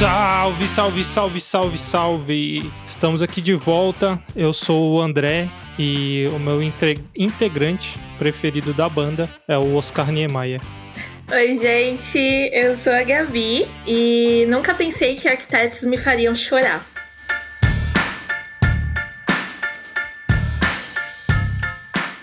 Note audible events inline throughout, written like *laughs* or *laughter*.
Salve, salve, salve, salve, salve! Estamos aqui de volta. Eu sou o André e o meu integrante preferido da banda é o Oscar Niemeyer. Oi, gente, eu sou a Gabi e nunca pensei que arquitetos me fariam chorar.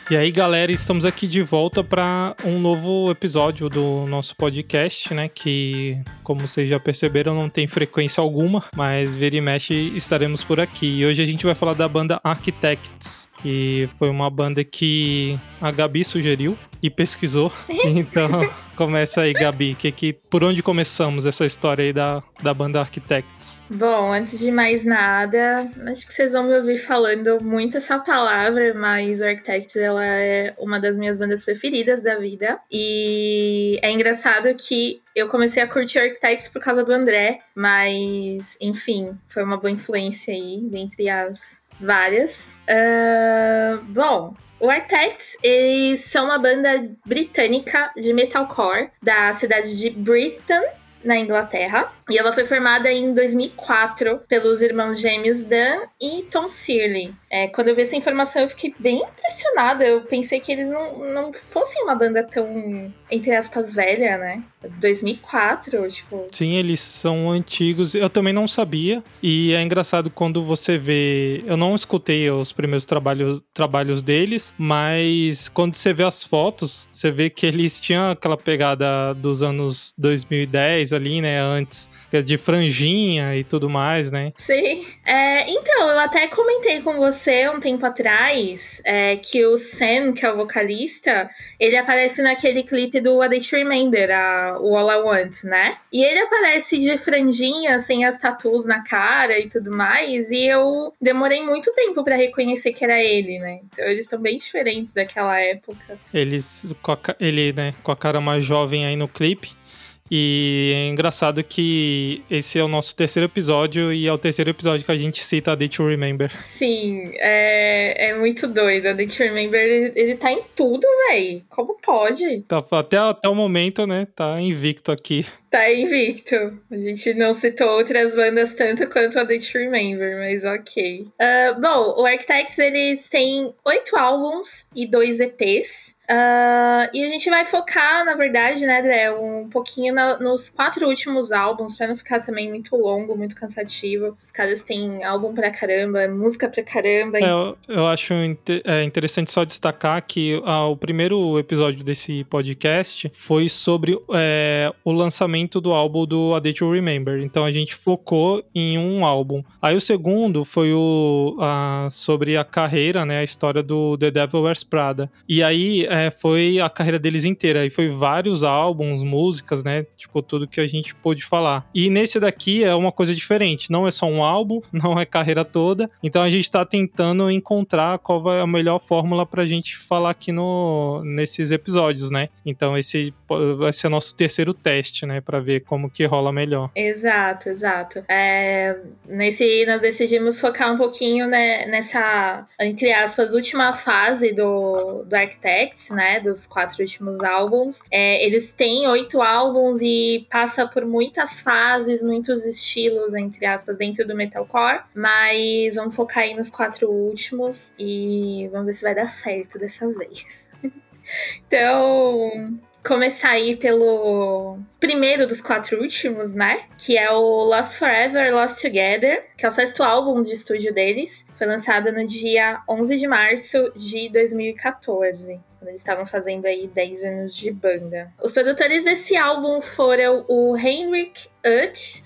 E aí, galera, estamos aqui de volta para um novo episódio do nosso podcast, né? Que, como vocês já perceberam, não tem frequência alguma, mas vira e mexe estaremos por aqui. E hoje a gente vai falar da banda Architects, que foi uma banda que a Gabi sugeriu e pesquisou. *laughs* Então, começa aí, Gabi. Que, que, por onde começamos essa história aí da, da banda Architects? Bom, antes de mais nada, acho que vocês vão me ouvir falando muito essa palavra, mas o Architects ela é uma das minhas bandas preferidas da vida. E é engraçado que eu comecei a curtir Architects por causa do André, mas, enfim, foi uma boa influência aí, dentre as várias. Uh, bom, o Architects, eles são uma banda britânica de metalcore da cidade de Brighton, na Inglaterra. E ela foi formada em 2004 pelos irmãos gêmeos Dan e Tom Searle. É, quando eu vi essa informação, eu fiquei bem impressionada. Eu pensei que eles não, não fossem uma banda tão, entre aspas, velha, né? 2004, tipo. Sim, eles são antigos. Eu também não sabia. E é engraçado quando você vê. Eu não escutei os primeiros trabalhos, trabalhos deles, mas quando você vê as fotos, você vê que eles tinham aquela pegada dos anos 2010 ali, né? Antes de franjinha e tudo mais, né? Sim. É, então, eu até comentei com você um tempo atrás é, que o Sam, que é o vocalista, ele aparece naquele clipe do Day to Remember, a, o All I Want, né? E ele aparece de franjinha, sem as tatuas na cara e tudo mais, e eu demorei muito tempo para reconhecer que era ele, né? Então eles estão bem diferentes daquela época. Eles, com a, ele, né, com a cara mais jovem aí no clipe. E é engraçado que esse é o nosso terceiro episódio e é o terceiro episódio que a gente cita a Day to Remember. Sim, é, é muito doido. A Day to Remember, ele, ele tá em tudo, véi. Como pode? Tá, até, até o momento, né? Tá invicto aqui. Tá invicto. A gente não citou outras bandas tanto quanto a Day to Remember, mas ok. Uh, bom, o Architects, eles têm oito álbuns e dois EPs. Uh, e a gente vai focar, na verdade, né, André, um pouquinho na, nos quatro últimos álbuns, para não ficar também muito longo, muito cansativo. Os caras têm álbum pra caramba, música pra caramba. É, eu, eu, acho é, interessante só destacar que ah, o primeiro episódio desse podcast foi sobre é, o lançamento do álbum do A Day to Remember. Então a gente focou em um álbum. Aí o segundo foi o a, sobre a carreira, né, a história do The Devil Wears Prada. E aí é, foi a carreira deles inteira. E foi vários álbuns, músicas, né? Tipo, tudo que a gente pôde falar. E nesse daqui é uma coisa diferente. Não é só um álbum, *laughs* não é carreira toda. Então a gente tá tentando encontrar qual vai a melhor fórmula pra gente falar aqui no, nesses episódios, né? Então esse vai ser nosso terceiro teste, né? Pra ver como que rola melhor. Exato, exato. É, nesse, nós decidimos focar um pouquinho né, nessa, entre aspas, última fase do, do Architects, né, dos quatro últimos álbuns. É, eles têm oito álbuns e passa por muitas fases, muitos estilos, entre aspas, dentro do metalcore, mas vamos focar aí nos quatro últimos e vamos ver se vai dar certo dessa vez. *laughs* então, começar aí pelo primeiro dos quatro últimos, né? Que é o Lost Forever, Lost Together, que é o sexto álbum de estúdio deles. Foi lançado no dia 11 de março de 2014 quando eles estavam fazendo aí 10 anos de banda. Os produtores desse álbum foram o Heinrich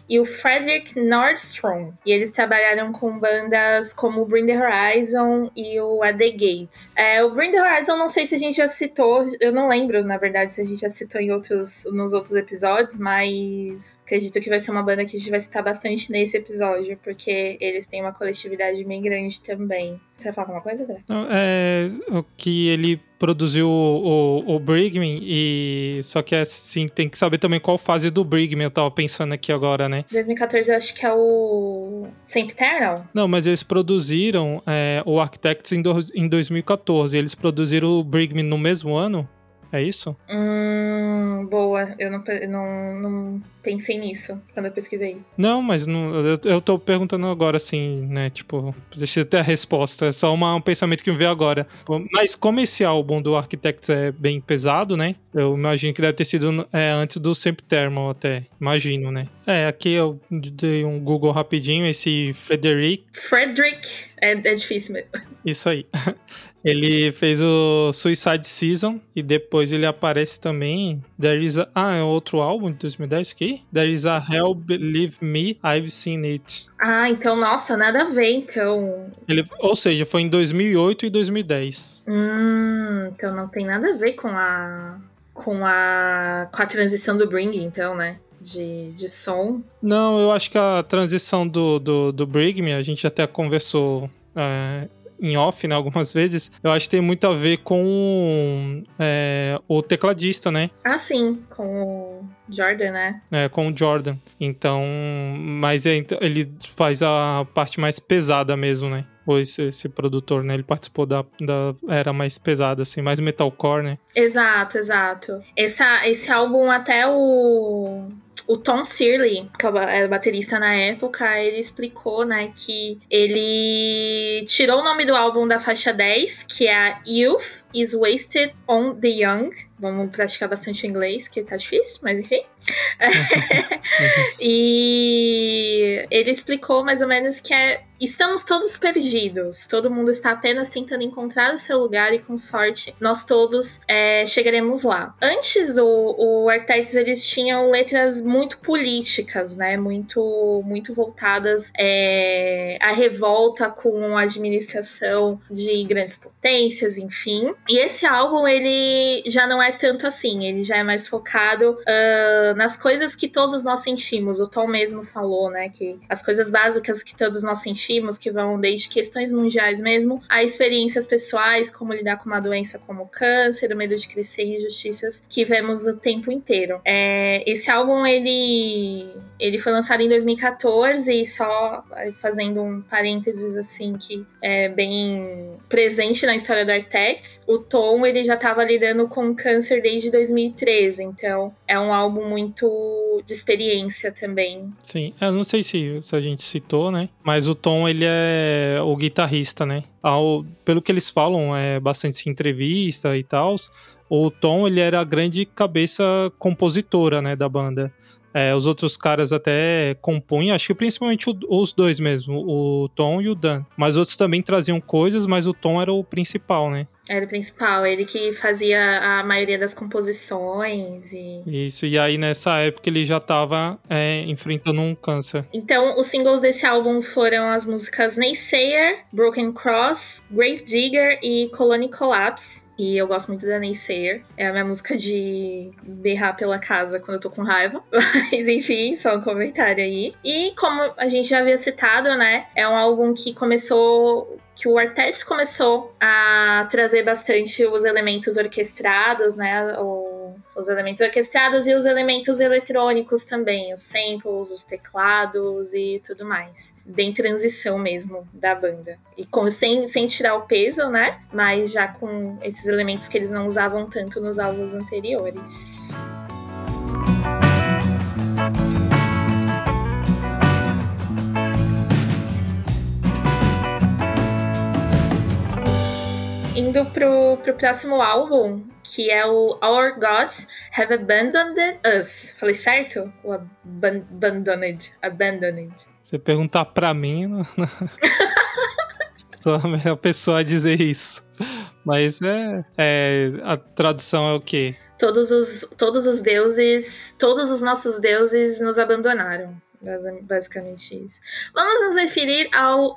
E o Frederick Nordstrom. E eles trabalharam com bandas como o Bring the Horizon e o A The Gates. É, o Bring the Horizon, não sei se a gente já citou, eu não lembro, na verdade, se a gente já citou em outros, nos outros episódios, mas acredito que vai ser uma banda que a gente vai citar bastante nesse episódio, porque eles têm uma coletividade bem grande também. Você vai falar alguma coisa, André? É, o que ele produziu o, o, o Brigman e só que assim tem que saber também qual fase do Brigman eu tava pensando aqui agora, né? 2014 eu acho que é o Eternal. Não, mas eles produziram é, o Architects em, do, em 2014. Eles produziram o Brigman no mesmo ano? É isso? Hum, boa. Eu não, não, não pensei nisso quando eu pesquisei. Não, mas não, eu, eu tô perguntando agora, assim, né? Tipo, deixa eu ter a resposta. É só uma, um pensamento que me veio agora. Mas como esse álbum do Architects é bem pesado, né? Eu imagino que deve ter sido é, antes do Sempiterno até. Imagino, né? É, aqui eu dei um Google rapidinho, esse Frederick. Frederick, é, é difícil mesmo. Isso aí. *laughs* Ele fez o Suicide Season e depois ele aparece também. There is a, ah, é outro álbum de 2010 aqui? There is a Hell Believe Me, I've Seen It. Ah, então, nossa, nada a ver, então. Ele, ou seja, foi em 2008 e 2010. Hum, então não tem nada a ver com a com a com a transição do Bring, então, né? De, de som. Não, eu acho que a transição do, do, do Bring Me, a gente até conversou é, em off, né, algumas vezes, eu acho que tem muito a ver com é, o tecladista, né? Ah, sim, com o Jordan, né? É, com o Jordan. Então, mas é, então, ele faz a parte mais pesada mesmo, né? Pois esse, esse, produtor, né? Ele participou da, da era mais pesada, assim, mais metalcore, né? Exato, exato. Essa, esse álbum até o o Tom Searle, que era baterista na época, ele explicou, né, que ele tirou o nome do álbum da faixa 10, que é a Youth is Wasted on the Young. Vamos praticar bastante inglês, que tá difícil, mas enfim. *laughs* e ele explicou mais ou menos que é estamos todos perdidos, todo mundo está apenas tentando encontrar o seu lugar e com sorte nós todos é, chegaremos lá. Antes do o Architects eles tinham letras muito políticas, né, muito muito voltadas é, à revolta com a administração de grandes potências, enfim. E esse álbum ele já não é tanto assim, ele já é mais focado uh, nas coisas que todos nós sentimos. O Tom mesmo falou, né, que as coisas básicas que todos nós sentimos, que vão desde questões mundiais mesmo, a experiências pessoais, como lidar com uma doença como câncer, o medo de crescer injustiças que vemos o tempo inteiro. É, esse álbum ele ele foi lançado em 2014 e só fazendo um parênteses assim que é bem presente na história do Artex. O Tom ele já estava lidando com câncer desde 2013, então é um álbum muito de experiência também. Sim, eu não sei se, se a gente citou, né? Mas o Tom, ele é o guitarrista, né? Ao, pelo que eles falam, é bastante entrevista e tal. O Tom, ele era a grande cabeça compositora, né, da banda. É, os outros caras até compunham, acho que principalmente o, os dois mesmo, o Tom e o Dan. Mas outros também traziam coisas, mas o Tom era o principal, né? Era o principal, ele que fazia a maioria das composições e... Isso, e aí nessa época ele já estava é, enfrentando um câncer. Então, os singles desse álbum foram as músicas Naysayer, Broken Cross, Grave Digger e Colony Collapse. E eu gosto muito da Naysayer. É a minha música de berrar pela casa quando eu tô com raiva. *laughs* Mas enfim, só um comentário aí. E como a gente já havia citado, né? É um álbum que começou que o Artetes começou a trazer bastante os elementos orquestrados, né? O, os elementos orquestrados e os elementos eletrônicos também, os samples, os teclados e tudo mais. Bem transição mesmo da banda. E com, sem, sem tirar o peso, né? Mas já com esses elementos que eles não usavam tanto nos álbuns anteriores. Indo pro, pro próximo álbum, que é o Our Gods Have Abandoned Us. Falei certo? O abandoned. Abandoned. Você perguntar pra mim, *laughs* não... sou a melhor pessoa a dizer isso. Mas é, é, a tradução é o quê? Todos os, todos os deuses, todos os nossos deuses nos abandonaram. Basicamente isso. Vamos nos referir ao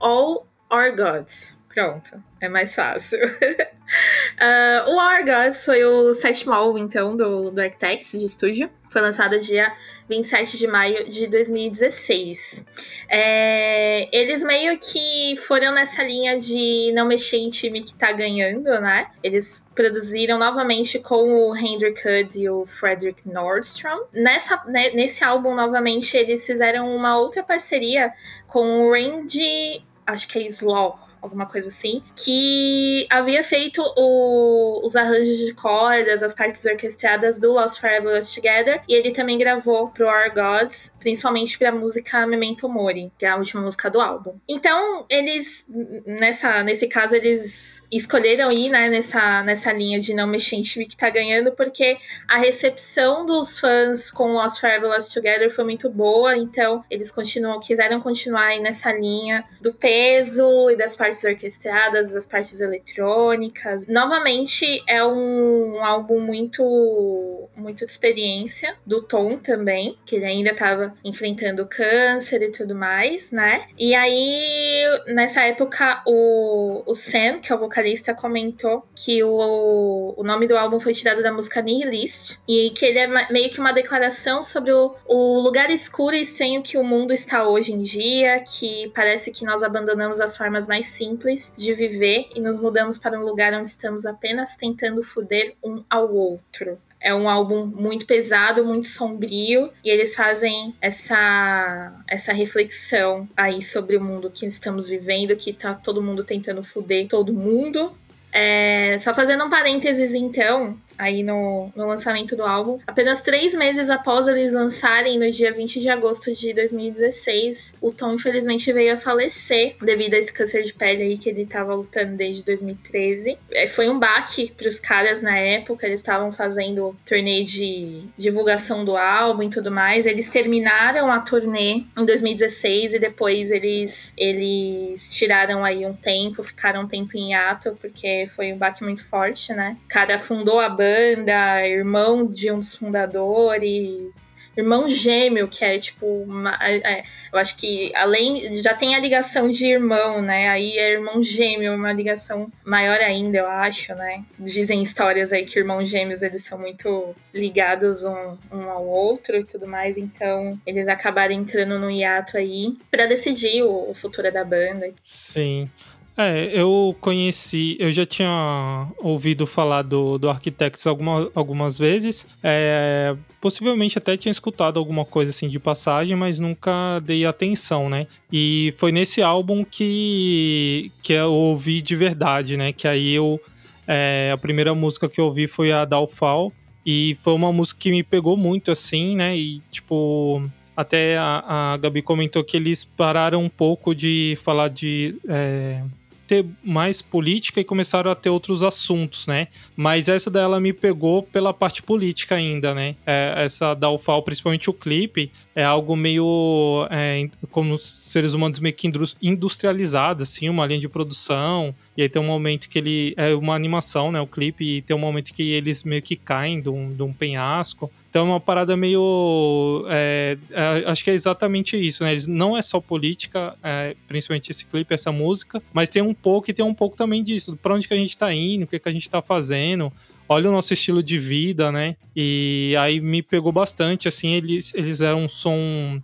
All Our Gods. Pronto, é mais fácil. uh, *laughs* o Gods foi o sétimo então, do, do Architects de estúdio. Foi lançado dia 27 de maio de 2016. É, eles meio que foram nessa linha de não mexer em time que tá ganhando, né? Eles produziram novamente com o Hendrik Hood e o Frederick Nordstrom. Nessa, né, nesse álbum, novamente, eles fizeram uma outra parceria com o Randy, acho que é Slaw alguma coisa assim, que havia feito o, os arranjos de cordas, as partes orquestradas do Lost Lost Together, e ele também gravou pro Our Gods, principalmente pra música Memento Mori, que é a última música do álbum. Então, eles, nessa, nesse caso, eles escolheram ir né, nessa, nessa linha de não mexer em time que tá ganhando, porque a recepção dos fãs com Lost Forever Lost Together foi muito boa, então eles continuam, quiseram continuar aí nessa linha do peso e das partes orquestradas, das partes eletrônicas. Novamente, é um, um álbum muito, muito de experiência do Tom também, que ele ainda estava enfrentando câncer e tudo mais, né? E aí, nessa época, o, o Sam, que é o vocalista, comentou que o, o nome do álbum foi tirado da música Nihilist e que ele é meio que uma declaração sobre o, o lugar escuro e estranho que o mundo está hoje em dia, que parece que nós abandonamos as formas mais simples de viver e nos mudamos para um lugar onde estamos apenas tentando foder um ao outro. É um álbum muito pesado, muito sombrio, e eles fazem essa, essa reflexão aí sobre o mundo que estamos vivendo, que tá todo mundo tentando foder todo mundo. É, só fazendo um parênteses, então, aí no, no lançamento do álbum. Apenas três meses após eles lançarem, no dia 20 de agosto de 2016, o Tom infelizmente veio a falecer devido a esse câncer de pele aí que ele estava lutando desde 2013. É, foi um baque para os caras na época, eles estavam fazendo turnê de divulgação do álbum e tudo mais. Eles terminaram a turnê em 2016 e depois eles, eles tiraram aí um tempo, ficaram um tempo em hiato, porque foi um baque muito forte, né? O cara fundou a banda banda, irmão de um dos fundadores, irmão gêmeo, que é tipo. Uma, é, eu acho que além. Já tem a ligação de irmão, né? Aí é irmão gêmeo, uma ligação maior ainda, eu acho, né? Dizem histórias aí que irmãos gêmeos eles são muito ligados um, um ao outro e tudo mais, então eles acabaram entrando no hiato aí para decidir o, o futuro da banda. Sim. É, eu conheci, eu já tinha ouvido falar do, do Architects alguma, algumas vezes. É, possivelmente até tinha escutado alguma coisa assim de passagem, mas nunca dei atenção, né? E foi nesse álbum que, que eu ouvi de verdade, né? Que aí eu. É, a primeira música que eu ouvi foi a Dalfal. E foi uma música que me pegou muito, assim, né? E, tipo, até a, a Gabi comentou que eles pararam um pouco de falar de. É, ter mais política e começaram a ter outros assuntos, né? Mas essa dela me pegou pela parte política ainda, né? É, essa da UFAL, principalmente o clipe, é algo meio é, como seres humanos meio que industrializados, assim, uma linha de produção. E aí tem um momento que ele. É uma animação, né? O clipe, e tem um momento que eles meio que caem de um, de um penhasco. Então é uma parada meio. É, é, acho que é exatamente isso, né? Eles, não é só política, é, principalmente esse clipe, essa música, mas tem um pouco e tem um pouco também disso. Pra onde que a gente tá indo, o que, que a gente tá fazendo olha o nosso estilo de vida, né? E aí me pegou bastante, assim, eles, eles eram um som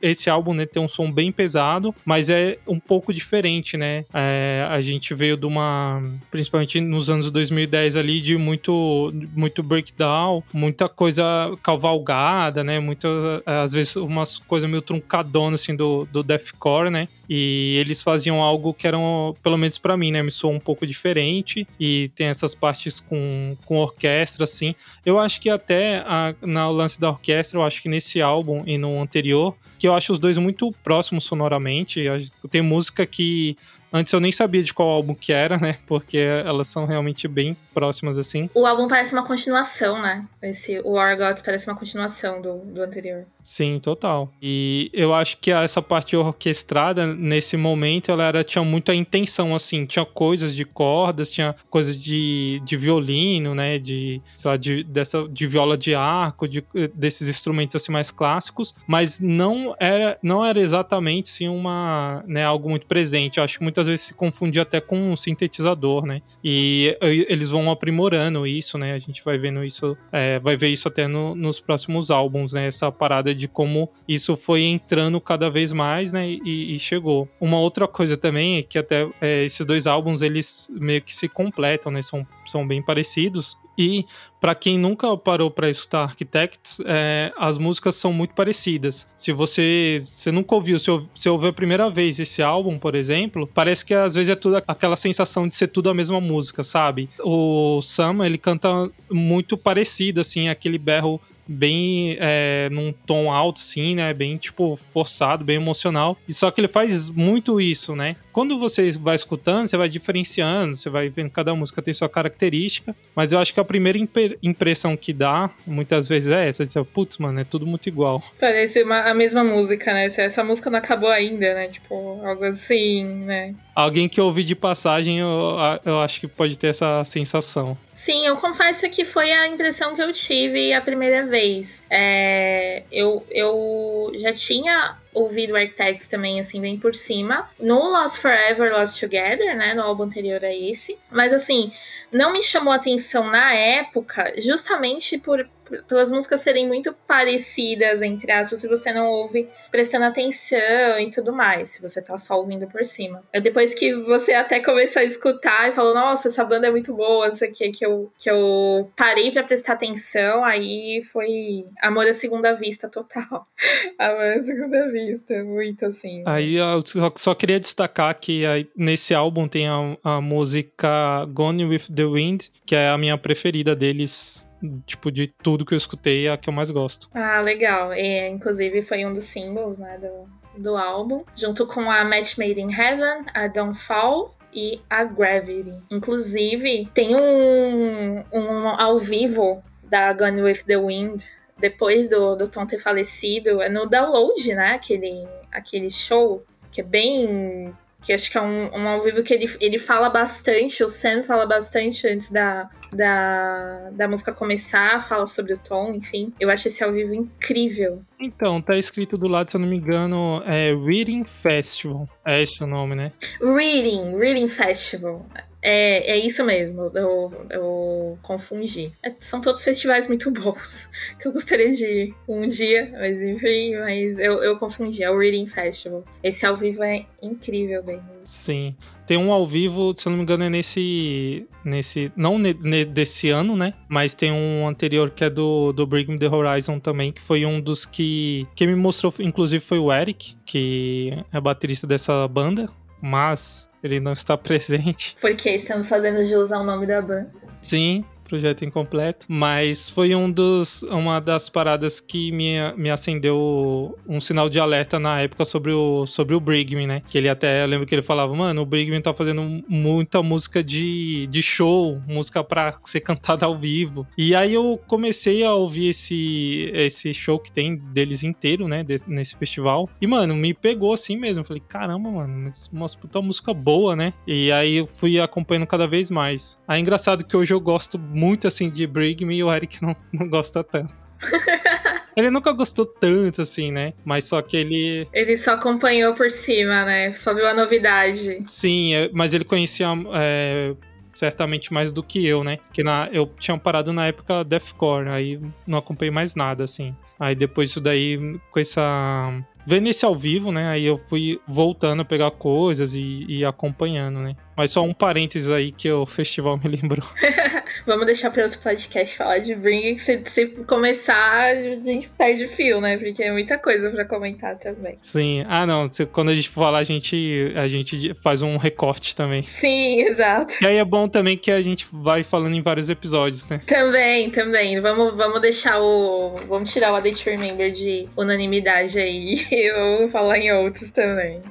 esse álbum né, tem um som bem pesado, mas é um pouco diferente, né? É, a gente veio de uma, principalmente nos anos 2010 ali, de muito, muito breakdown, muita coisa cavalgada, né? Muito, às vezes umas coisas meio truncadonas assim do, do deathcore, né? E eles faziam algo que eram, pelo menos para mim, né? Me soou um pouco diferente e tem essas partes com, com orquestra, assim. Eu acho que até a, na lance da orquestra, eu acho que nesse álbum e no anterior que eu acho os dois muito próximos sonoramente. Tem música que Antes eu nem sabia de qual álbum que era, né? Porque elas são realmente bem próximas, assim. O álbum parece uma continuação, né? Esse, o War Gods parece uma continuação do, do anterior. Sim, total. E eu acho que essa parte orquestrada, nesse momento, ela era, tinha muita intenção, assim. Tinha coisas de cordas, tinha coisas de, de violino, né? De, sei lá, de, dessa, de viola de arco, de, desses instrumentos, assim, mais clássicos. Mas não era, não era exatamente, assim, uma, né, algo muito presente. Eu acho que muitas vezes se confundia até com um sintetizador, né? E eles vão aprimorando isso, né? A gente vai vendo isso, é, vai ver isso até no, nos próximos álbuns, né? Essa parada de como isso foi entrando cada vez mais, né? E, e chegou. Uma outra coisa também é que até é, esses dois álbuns eles meio que se completam, né? São, são bem parecidos. E para quem nunca parou para escutar Architects, é, as músicas são muito parecidas. Se você, você nunca ouviu, se você ouviu a primeira vez esse álbum, por exemplo, parece que às vezes é tudo aquela sensação de ser tudo a mesma música, sabe? O Sam, ele canta muito parecido, assim, aquele berro bem é, num tom alto, assim, né? Bem, tipo, forçado, bem emocional. E só que ele faz muito isso, né? Quando você vai escutando, você vai diferenciando, você vai vendo cada música tem sua característica. Mas eu acho que a primeira impressão que dá, muitas vezes, é essa. De putz, mano, é tudo muito igual. Parece uma, a mesma música, né? Essa música não acabou ainda, né? Tipo, algo assim, né? Alguém que ouvi de passagem, eu, eu acho que pode ter essa sensação. Sim, eu confesso que foi a impressão que eu tive a primeira vez. É, eu, eu já tinha ouvido Architects também, assim, bem por cima. No Lost Forever, Lost Together, né? No álbum anterior a esse. Mas, assim, não me chamou atenção na época, justamente por, pelas músicas serem muito parecidas, entre aspas, se você não ouve prestando atenção e tudo mais, se você tá só ouvindo por cima. É depois que você até começou a escutar e falou, nossa, essa banda é muito boa, isso aqui, que eu, que eu parei para prestar atenção, aí foi amor à segunda vista total. *laughs* amor à segunda vista, muito assim. Aí eu só, só queria destacar que aí, nesse álbum tem a, a música Gone with the Wind, que é a minha preferida deles tipo, de tudo que eu escutei, é a que eu mais gosto. Ah, legal. E, inclusive foi um dos singles, né, do, do álbum, junto com a Match Made in Heaven, a Don't Fall e a Gravity. Inclusive, tem um, um ao vivo da Gone with the Wind, depois do, do Tom ter falecido, é no download, né, aquele, aquele show, que é bem que acho que é um, um ao vivo que ele, ele fala bastante, o Sam fala bastante antes da, da, da música começar, fala sobre o tom, enfim. Eu acho esse ao vivo incrível. Então, tá escrito do lado, se eu não me engano, é Reading Festival. É esse o nome, né? Reading, Reading Festival. É, é isso mesmo, eu, eu confundi. É, são todos festivais muito bons, *laughs* que eu gostaria de ir um dia, mas enfim, mas eu, eu confundi, é o Reading Festival. Esse ao vivo é incrível, bem. Sim. Tem um ao vivo, se eu não me engano, é nesse. nesse não ne, ne, desse ano, né? Mas tem um anterior que é do, do Bring Me the Horizon também, que foi um dos que. Quem me mostrou, inclusive, foi o Eric, que é baterista dessa banda. Mas ele não está *laughs* presente. Porque estamos fazendo de usar o nome da banda. Sim, projeto incompleto, mas foi um dos, uma das paradas que me, me acendeu um sinal de alerta na época sobre o, sobre o Brigman, né? Que ele até, eu lembro que ele falava, mano, o Brigman tá fazendo muita música de, de show, música pra ser cantada ao vivo. E aí eu comecei a ouvir esse, esse show que tem deles inteiro, né? Nesse festival. E, mano, me pegou assim mesmo. falei, caramba, mano, uma puta música boa, né? E aí eu fui acompanhando cada vez mais. Aí é engraçado que hoje eu gosto assim de Brig Me e o Eric não, não gosta tanto. *laughs* ele nunca gostou tanto, assim, né? Mas só que ele. Ele só acompanhou por cima, né? Só viu a novidade. Sim, é, mas ele conhecia é, certamente mais do que eu, né? Que na, eu tinha parado na época Deathcore, aí não acompanhei mais nada, assim. Aí depois disso daí, com essa vendo esse ao vivo, né? Aí eu fui voltando a pegar coisas e, e acompanhando, né? Mas só um parênteses aí que o festival me lembrou. *laughs* Vamos deixar para outro podcast falar de Bring, que se, se, começar, a gente perde o fio, né? Porque é muita coisa para comentar também. Sim. Ah, não. Quando a gente for falar, a gente, a gente faz um recorte também. Sim, *laughs* exato. E aí é bom também que a gente vai falando em vários episódios, né? Também, também. Vamos, vamos deixar o. Vamos tirar o A Day to Remember de unanimidade aí. *laughs* *laughs* Eu vou falar em outros também.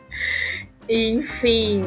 Enfim.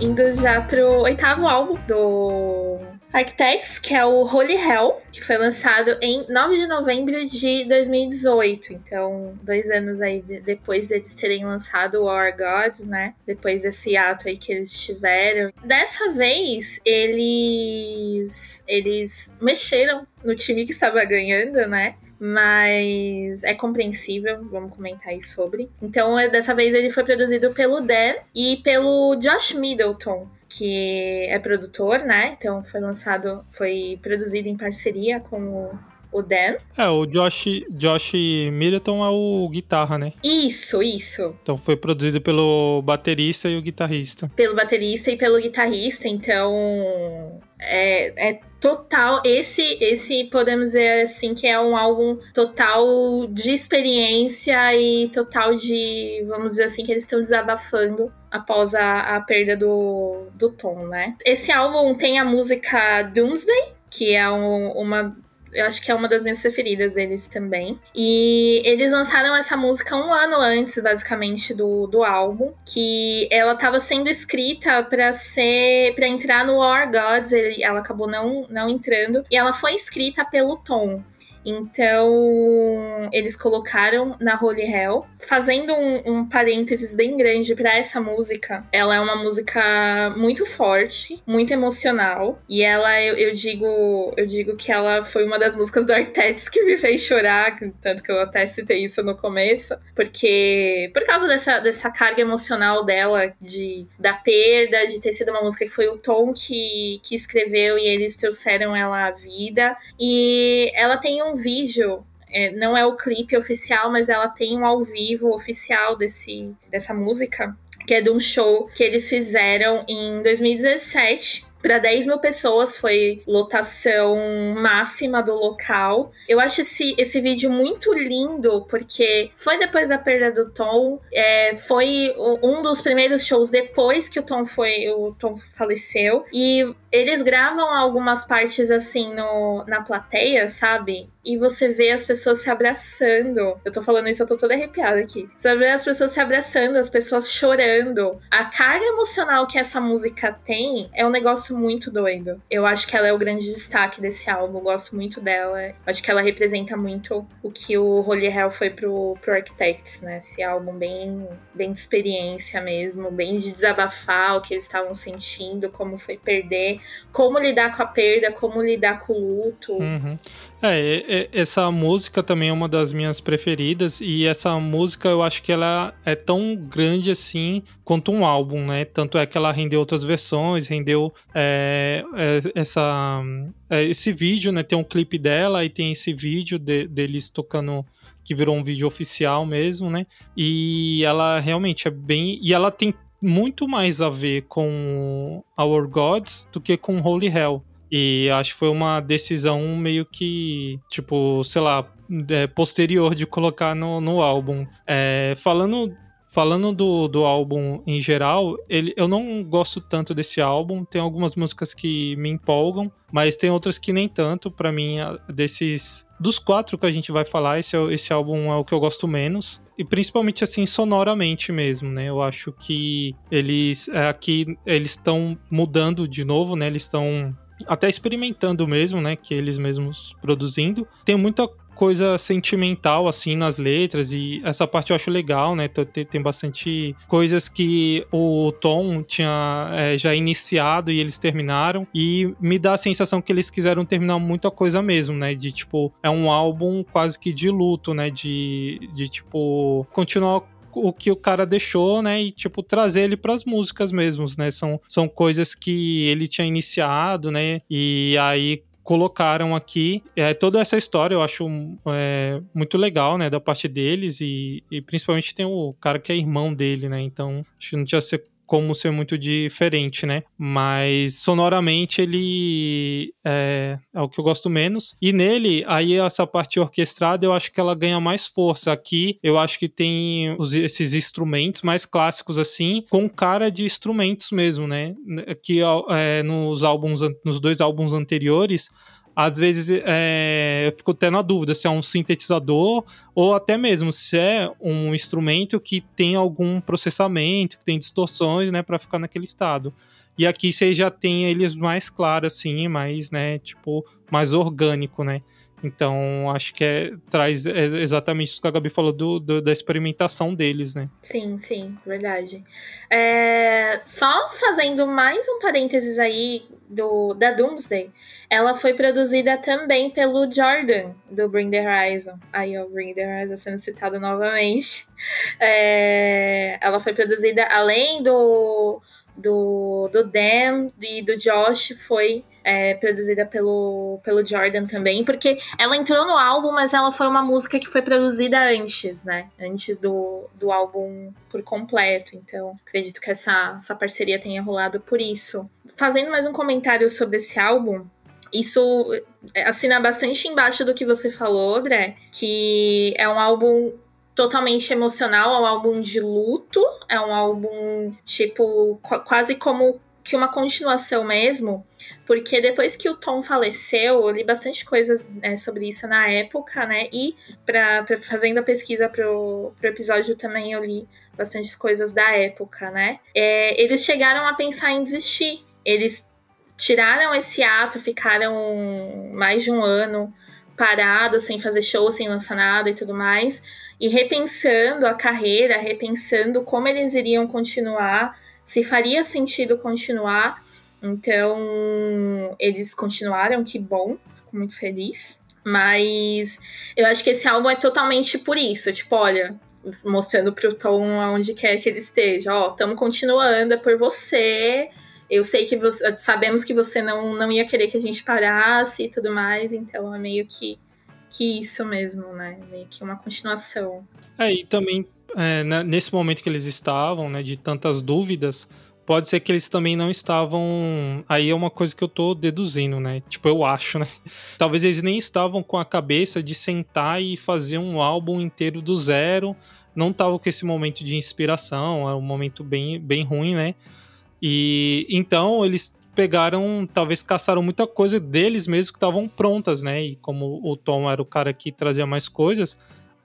Indo já pro oitavo álbum do Architects, que é o Holy Hell, que foi lançado em 9 de novembro de 2018. Então, dois anos aí depois deles terem lançado War Gods, né? Depois desse ato aí que eles tiveram. Dessa vez, eles eles mexeram no time que estava ganhando, né? mas é compreensível, vamos comentar aí sobre. Então, é, dessa vez ele foi produzido pelo Dan e pelo Josh Middleton, que é produtor, né? Então foi lançado, foi produzido em parceria com o, o Dan. É, o Josh, Josh Middleton é o guitarra, né? Isso, isso. Então foi produzido pelo baterista e o guitarrista. Pelo baterista e pelo guitarrista, então é, é total. Esse, esse podemos dizer assim que é um álbum total de experiência e total de, vamos dizer assim, que eles estão desabafando após a, a perda do, do Tom, né? Esse álbum tem a música Doomsday, que é um, uma eu acho que é uma das minhas preferidas deles também. E eles lançaram essa música um ano antes, basicamente, do, do álbum. Que ela estava sendo escrita para ser. para entrar no War Gods. Ele, ela acabou não, não entrando. E ela foi escrita pelo Tom. Então, eles colocaram na Holy Hell. Fazendo um, um parênteses bem grande para essa música, ela é uma música muito forte, muito emocional. E ela, eu, eu, digo, eu digo que ela foi uma das músicas do Artetes que me fez chorar, tanto que eu até citei isso no começo, porque por causa dessa, dessa carga emocional dela, de, da perda, de ter sido uma música que foi o Tom que, que escreveu e eles trouxeram ela à vida. E ela tem um vídeo é, não é o clipe oficial, mas ela tem um ao vivo oficial desse, dessa música, que é de um show que eles fizeram em 2017 para 10 mil pessoas foi lotação máxima do local. Eu acho esse, esse vídeo muito lindo, porque foi depois da perda do Tom, é, foi um dos primeiros shows depois que o Tom foi, o Tom faleceu. E eles gravam algumas partes assim no, na plateia, sabe? E você vê as pessoas se abraçando. Eu tô falando isso, eu tô toda arrepiada aqui. Você vê as pessoas se abraçando, as pessoas chorando. A carga emocional que essa música tem é um negócio muito doido. Eu acho que ela é o grande destaque desse álbum. Eu gosto muito dela. Acho que ela representa muito o que o Holy Hell foi pro, pro Architects, né? Esse álbum bem, bem de experiência mesmo, bem de desabafar o que eles estavam sentindo, como foi perder como lidar com a perda, como lidar com o luto. Uhum. É, essa música também é uma das minhas preferidas e essa música eu acho que ela é tão grande assim quanto um álbum, né? Tanto é que ela rendeu outras versões, rendeu é, é, essa, é, esse vídeo, né? Tem um clipe dela e tem esse vídeo de, deles tocando que virou um vídeo oficial mesmo, né? E ela realmente é bem e ela tem muito mais a ver com Our Gods do que com Holy Hell. E acho que foi uma decisão meio que, tipo, sei lá, é, posterior de colocar no, no álbum. É, falando falando do, do álbum em geral, ele, eu não gosto tanto desse álbum. Tem algumas músicas que me empolgam, mas tem outras que nem tanto. Para mim, desses. Dos quatro que a gente vai falar, esse, é esse álbum é o que eu gosto menos e principalmente assim sonoramente mesmo, né? Eu acho que eles é, aqui eles estão mudando de novo, né? Eles estão até experimentando mesmo, né? Que eles mesmos produzindo. Tem muita coisa sentimental, assim, nas letras, e essa parte eu acho legal, né? Tem, tem bastante coisas que o Tom tinha é, já iniciado e eles terminaram, e me dá a sensação que eles quiseram terminar muita coisa mesmo, né? De tipo, é um álbum quase que de luto, né? De, de tipo, continuar o que o cara deixou, né? E, tipo, trazer ele para as músicas mesmos, né? São, são coisas que ele tinha iniciado, né? E aí colocaram aqui. É, toda essa história, eu acho é, muito legal, né, da parte deles e, e, principalmente tem o cara que é irmão dele, né, então acho que não tinha ser como ser muito diferente, né? Mas sonoramente ele é, é, o que eu gosto menos. E nele, aí essa parte orquestrada eu acho que ela ganha mais força. Aqui eu acho que tem os, esses instrumentos mais clássicos assim, com cara de instrumentos mesmo, né? Que é, nos álbuns, nos dois álbuns anteriores às vezes é, eu fico até na dúvida se é um sintetizador ou até mesmo se é um instrumento que tem algum processamento, que tem distorções, né, para ficar naquele estado. E aqui você já tem eles mais claros, assim, mais, né, tipo, mais orgânico, né? Então, acho que é, traz exatamente isso que a Gabi falou do, do da experimentação deles, né? Sim, sim, verdade. É, só fazendo mais um parênteses aí do, da Doomsday, ela foi produzida também pelo Jordan, do Bring the Horizon. Aí, o Bring the Horizon sendo citado novamente. É, ela foi produzida, além do do, do Dan e do Josh foi é, produzida pelo, pelo Jordan também, porque ela entrou no álbum, mas ela foi uma música que foi produzida antes, né? Antes do, do álbum por completo. Então, acredito que essa, essa parceria tenha rolado por isso. Fazendo mais um comentário sobre esse álbum, isso assina bastante embaixo do que você falou, André, que é um álbum totalmente emocional, é um álbum de luto, é um álbum, tipo, quase como que uma continuação mesmo, porque depois que o Tom faleceu, eu li bastante coisas né, sobre isso na época, né? E pra, pra, fazendo a pesquisa pro, pro episódio também eu li bastante coisas da época, né? É, eles chegaram a pensar em desistir. Eles tiraram esse ato, ficaram mais de um ano parados, sem fazer show, sem lançar nada e tudo mais, e repensando a carreira, repensando como eles iriam continuar, se faria sentido continuar. Então, eles continuaram, que bom, fico muito feliz. Mas eu acho que esse álbum é totalmente por isso. Tipo, olha, mostrando pro Tom aonde quer que ele esteja. Ó, estamos continuando, é por você. Eu sei que você, sabemos que você não, não ia querer que a gente parasse e tudo mais, então é meio que, que isso mesmo, né? Meio que uma continuação. É, e também é, nesse momento que eles estavam, né, de tantas dúvidas, pode ser que eles também não estavam. Aí é uma coisa que eu tô deduzindo, né? Tipo, eu acho, né? *laughs* Talvez eles nem estavam com a cabeça de sentar e fazer um álbum inteiro do zero. Não estavam com esse momento de inspiração, era um momento bem, bem ruim, né? E então eles pegaram, talvez caçaram muita coisa deles mesmos que estavam prontas, né? E como o Tom era o cara que trazia mais coisas,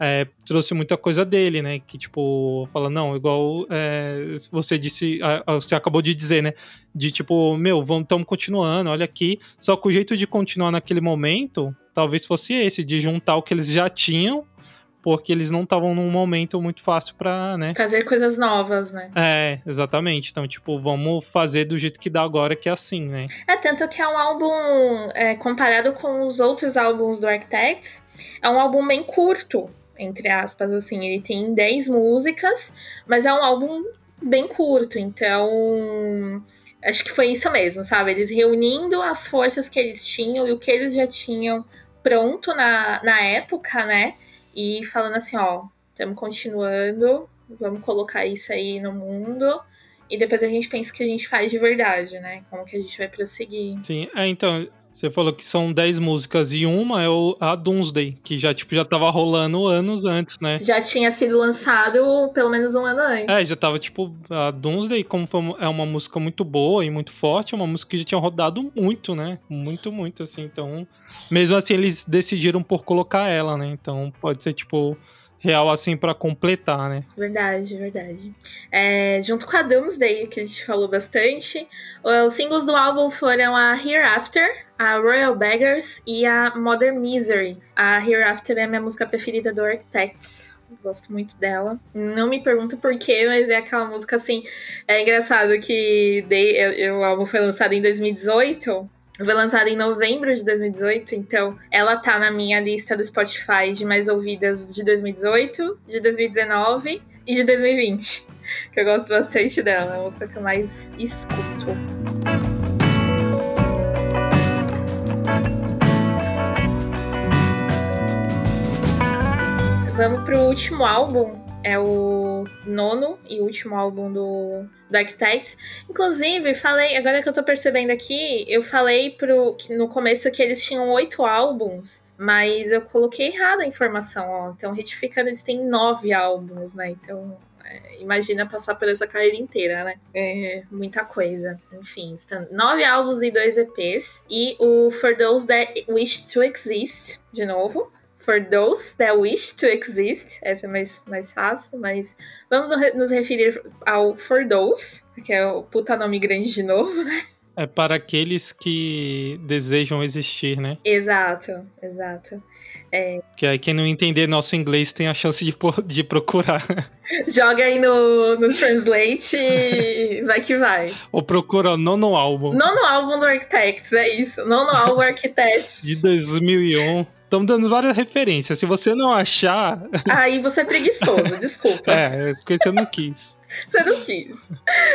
é, trouxe muita coisa dele, né? Que, tipo, fala, não, igual é, você disse, você acabou de dizer, né? De tipo, meu, vamos, estamos continuando, olha aqui. Só que o jeito de continuar naquele momento, talvez fosse esse, de juntar o que eles já tinham porque eles não estavam num momento muito fácil para, né? Fazer coisas novas, né? É, exatamente. Então, tipo, vamos fazer do jeito que dá agora, que é assim, né? É, tanto que é um álbum, é, comparado com os outros álbuns do Architects, é um álbum bem curto entre aspas, assim. Ele tem 10 músicas, mas é um álbum bem curto, então. Acho que foi isso mesmo, sabe? Eles reunindo as forças que eles tinham e o que eles já tinham pronto na, na época, né? E falando assim: ó, estamos continuando, vamos colocar isso aí no mundo. E depois a gente pensa o que a gente faz de verdade, né? Como que a gente vai prosseguir. Sim, é, então, você falou que são 10 músicas e uma é o, a Doomsday, que já, tipo, já tava rolando anos antes, né? Já tinha sido lançado pelo menos um ano antes. É, já tava, tipo, a Doomsday, como foi, é uma música muito boa e muito forte, é uma música que já tinha rodado muito, né? Muito, muito, assim. Então, mesmo assim, eles decidiram por colocar ela, né? Então, pode ser, tipo, real assim para completar, né? Verdade, verdade. É, junto com a Doomsday, que a gente falou bastante, os singles do álbum foram a Hereafter, a Royal Beggars e a Modern Misery. A Hereafter é minha música preferida do Architects. Gosto muito dela. Não me pergunto porquê, mas é aquela música assim. É engraçado que o álbum foi lançado em 2018 foi lançada em novembro de 2018, então ela tá na minha lista do Spotify de mais ouvidas de 2018, de 2019 e de 2020. Que eu gosto bastante dela, é a música que eu mais escuto. Vamos pro último álbum é o nono e último álbum do, do Architects. Inclusive, falei, agora que eu tô percebendo aqui, eu falei pro, no começo que eles tinham oito álbuns, mas eu coloquei errado a informação, ó. Então, retificando, eles têm nove álbuns, né? Então, é, imagina passar por essa carreira inteira, né? É muita coisa. Enfim, estão nove álbuns e dois EPs. E o For Those That Wish to Exist, de novo For Those That Wish to Exist. Essa é mais, mais fácil, mas vamos nos referir ao For Those, que é o puta nome grande de novo, né? É para aqueles que desejam existir, né? Exato, exato. É... Que aí quem não entender nosso inglês tem a chance de, de procurar. *laughs* Joga aí no, no Translate e vai que vai. Ou procura nono álbum. Nono álbum do Architects, é isso. Nono álbum Architects. De 2001. Estamos dando várias referências. Se você não achar. *laughs* Aí você é preguiçoso, desculpa. É, porque você não quis. Você não quis.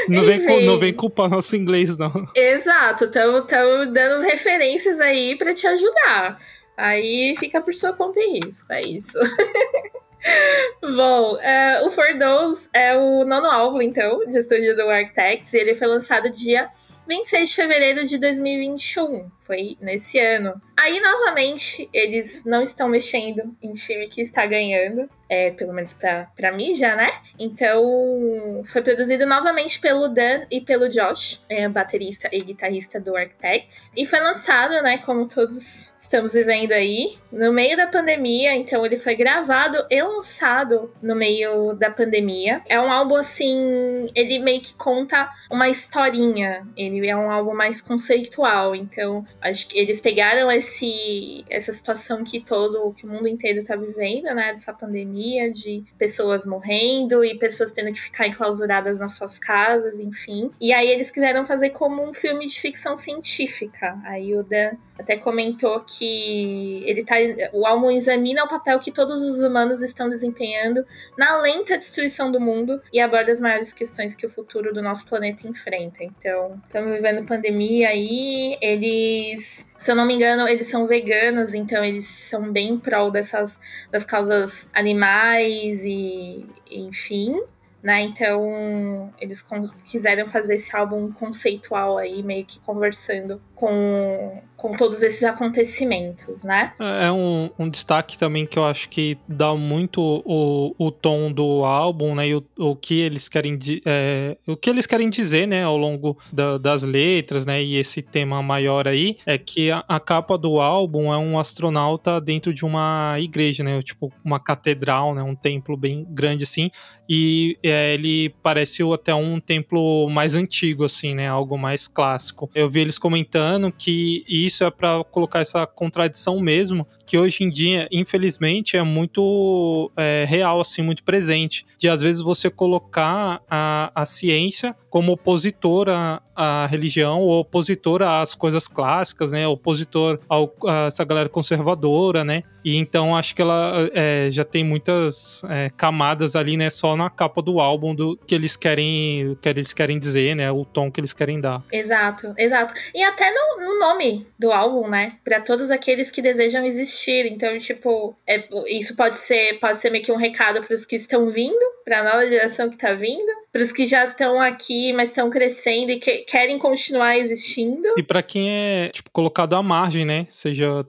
Não vem, com, não vem culpar nosso inglês, não. Exato, estamos dando referências aí para te ajudar. Aí fica por sua conta e risco, é isso. *laughs* Bom, uh, o For Those é o nono álbum, então, de estúdio do Architects, e ele foi lançado dia 26 de fevereiro de 2021. Foi nesse ano. Aí, novamente, eles não estão mexendo em time que está ganhando. É, pelo menos pra, pra já, né? Então, foi produzido novamente pelo Dan e pelo Josh, é, baterista e guitarrista do Architects. E foi lançado, né, como todos estamos vivendo aí, no meio da pandemia. Então, ele foi gravado e lançado no meio da pandemia. É um álbum, assim, ele meio que conta uma historinha. Ele é um álbum mais conceitual. Então, Acho que eles pegaram esse, essa situação que todo, que o mundo inteiro está vivendo, né? Dessa pandemia, de pessoas morrendo e pessoas tendo que ficar enclausuradas nas suas casas, enfim. E aí eles quiseram fazer como um filme de ficção científica. Aí o Dan até comentou que ele tá. O álbum examina o papel que todos os humanos estão desempenhando na lenta destruição do mundo e aborda as maiores questões que o futuro do nosso planeta enfrenta. Então, estamos vivendo pandemia aí, eles se eu não me engano, eles são veganos, então eles são bem em prol dessas das causas animais e, enfim né? Então eles quiseram fazer esse álbum conceitual aí, meio que conversando com, com todos esses acontecimentos, né? É, é um, um destaque também que eu acho que dá muito o, o tom do álbum, né? E o, o que eles querem é, o que eles querem dizer, né? Ao longo da, das letras, né? E esse tema maior aí é que a, a, capa do álbum é um astronauta dentro de uma igreja, né? Tipo uma catedral, né? Um templo bem grande assim. E é, ele parece até um templo mais antigo, assim, né? Algo mais clássico. Eu vi eles comentando que isso é para colocar essa contradição mesmo, que hoje em dia, infelizmente, é muito é, real, assim, muito presente. De às vezes você colocar a, a ciência como opositora à religião, ou opositora às coisas clássicas, né? Opositor ao, a essa galera conservadora, né? E então acho que ela é, já tem muitas é, camadas ali, né? Só na capa do álbum do que eles querem, que eles querem dizer, né? O tom que eles querem dar. Exato, exato. E até no, no nome do álbum, né? Para todos aqueles que desejam existir. Então, tipo, é, isso pode ser, pode ser meio que um recado para os que estão vindo, para a nova geração que está vindo, para os que já estão aqui, mas estão crescendo e que querem continuar existindo. E para quem é, tipo, colocado à margem, né? Seja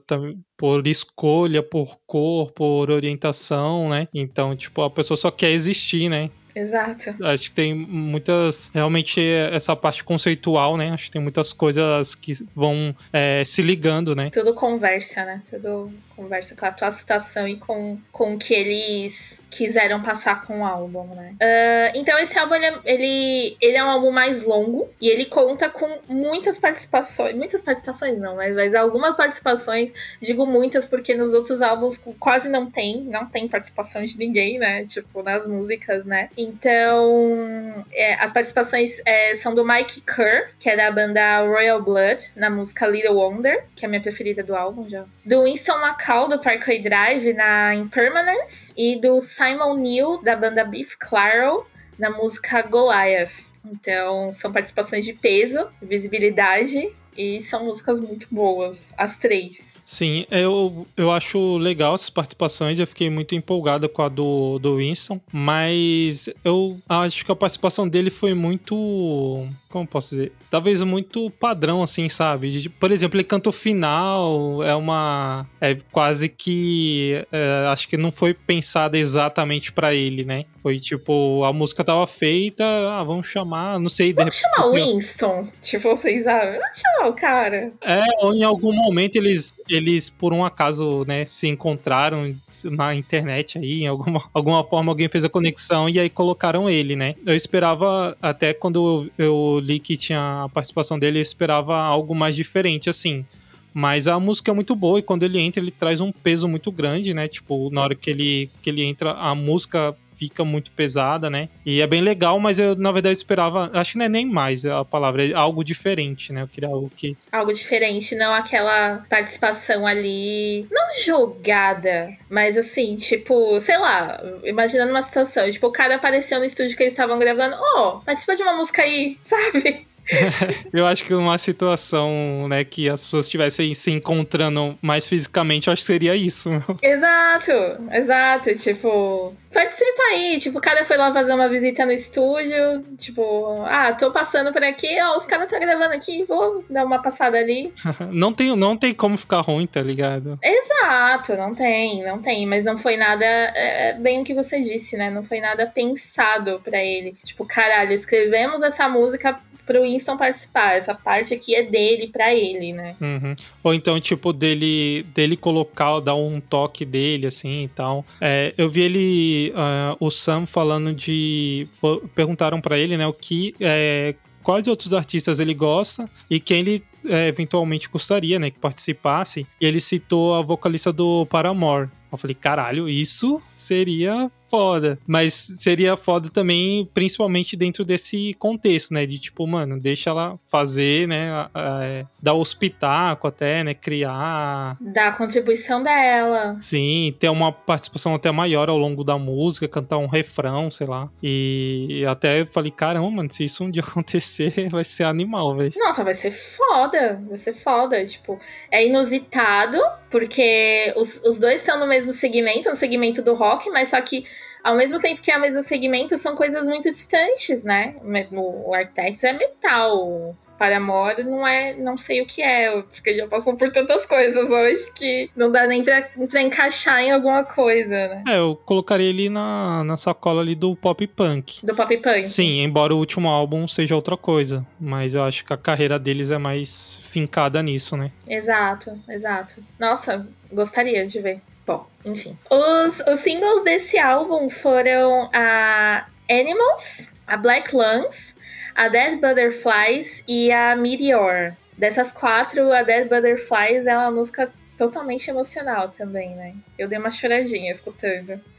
por escolha, por cor, por orientação, né? Então, tipo, a pessoa só quer existir, né? Exato. Acho que tem muitas. Realmente, essa parte conceitual, né? Acho que tem muitas coisas que vão é, se ligando, né? Tudo conversa, né? Tudo conversa com a tua situação e com, com o que eles quiseram passar com o álbum, né? Uh, então esse álbum, ele, é, ele, ele, é um álbum mais longo e ele conta com muitas participações, muitas participações não, mas, mas algumas participações, digo muitas porque nos outros álbuns quase não tem, não tem participação de ninguém, né? Tipo, nas músicas, né? Então, é, as participações é, são do Mike Kerr, que é da banda Royal Blood, na música Little Wonder, que é a minha preferida do álbum já. Do Winston McCall do Parkway Drive na Impermanence e do Simon Neil da banda Beef Claro na música Goliath. Então, são participações de peso, visibilidade e são músicas muito boas, as três. Sim, eu, eu acho legal essas participações, eu fiquei muito empolgada com a do, do Winston, mas eu acho que a participação dele foi muito como posso dizer? Talvez muito padrão, assim, sabe? Por exemplo, ele canta o final, é uma. É quase que. É, acho que não foi pensada exatamente para ele, né? Foi tipo, a música tava feita, ah, vamos chamar, não sei. Vamos chamar o Winston, tipo, vocês sabem? Vamos chamar o cara. É, ou em algum momento eles, eles por um acaso, né, se encontraram na internet aí, em alguma, alguma forma alguém fez a conexão e aí colocaram ele, né? Eu esperava, até quando eu, eu li que tinha a participação dele, eu esperava algo mais diferente, assim. Mas a música é muito boa e quando ele entra, ele traz um peso muito grande, né? Tipo, na hora que ele, que ele entra, a música fica muito pesada, né? E é bem legal, mas eu, na verdade, esperava. Acho que não é nem mais a palavra, é algo diferente, né? Eu queria algo que. Algo diferente, não aquela participação ali. Não jogada, mas assim, tipo, sei lá, imaginando uma situação. Tipo, o cara apareceu no estúdio que eles estavam gravando. Ó, oh, participa de uma música aí, *laughs* sabe? *laughs* eu acho que uma situação, né, que as pessoas estivessem se encontrando mais fisicamente, eu acho que seria isso. Exato, exato. Tipo, participa aí. Tipo, o cara foi lá fazer uma visita no estúdio. Tipo, ah, tô passando por aqui, ó, os caras tá gravando aqui, vou dar uma passada ali. *laughs* não, tem, não tem como ficar ruim, tá ligado? Exato, não tem, não tem. Mas não foi nada, é, é bem o que você disse, né? Não foi nada pensado para ele. Tipo, caralho, escrevemos essa música pro Winston participar. Essa parte aqui é dele, para ele, né? Uhum. Ou então, tipo, dele, dele colocar, dar um toque dele, assim e tal. É, eu vi ele, uh, o Sam falando de. Perguntaram para ele, né, o que. É, quais outros artistas ele gosta e quem ele é, eventualmente gostaria, né, que participasse. E ele citou a vocalista do Paramore. Eu falei, caralho, isso seria foda. Mas seria foda também, principalmente dentro desse contexto, né? De tipo, mano, deixa ela fazer, né? É, dar o espetáculo até, né? Criar. Dar a contribuição dela. Sim, ter uma participação até maior ao longo da música, cantar um refrão, sei lá. E até falei, caramba, mano, se isso um dia *laughs* acontecer, vai ser animal, velho. Nossa, vai ser foda. Vai ser foda. Tipo, é inusitado, porque os, os dois estão no mesmo segmento, no segmento do rock, mas só que ao mesmo tempo que é o mesmo segmento, são coisas muito distantes, né? O Architects é metal, Paramore não é, não sei o que é, porque já passou por tantas coisas hoje que não dá nem pra, pra encaixar em alguma coisa, né? É, eu colocaria ele na, na sacola ali do pop punk. Do pop punk. Sim, embora o último álbum seja outra coisa, mas eu acho que a carreira deles é mais fincada nisso, né? Exato, exato. Nossa, gostaria de ver. Bom, enfim. Os, os singles desse álbum foram a Animals, a Black Lungs, a Dead Butterflies e a Meteor. Dessas quatro, a Dead Butterflies é uma música totalmente emocional também, né? Eu dei uma choradinha escutando. *laughs*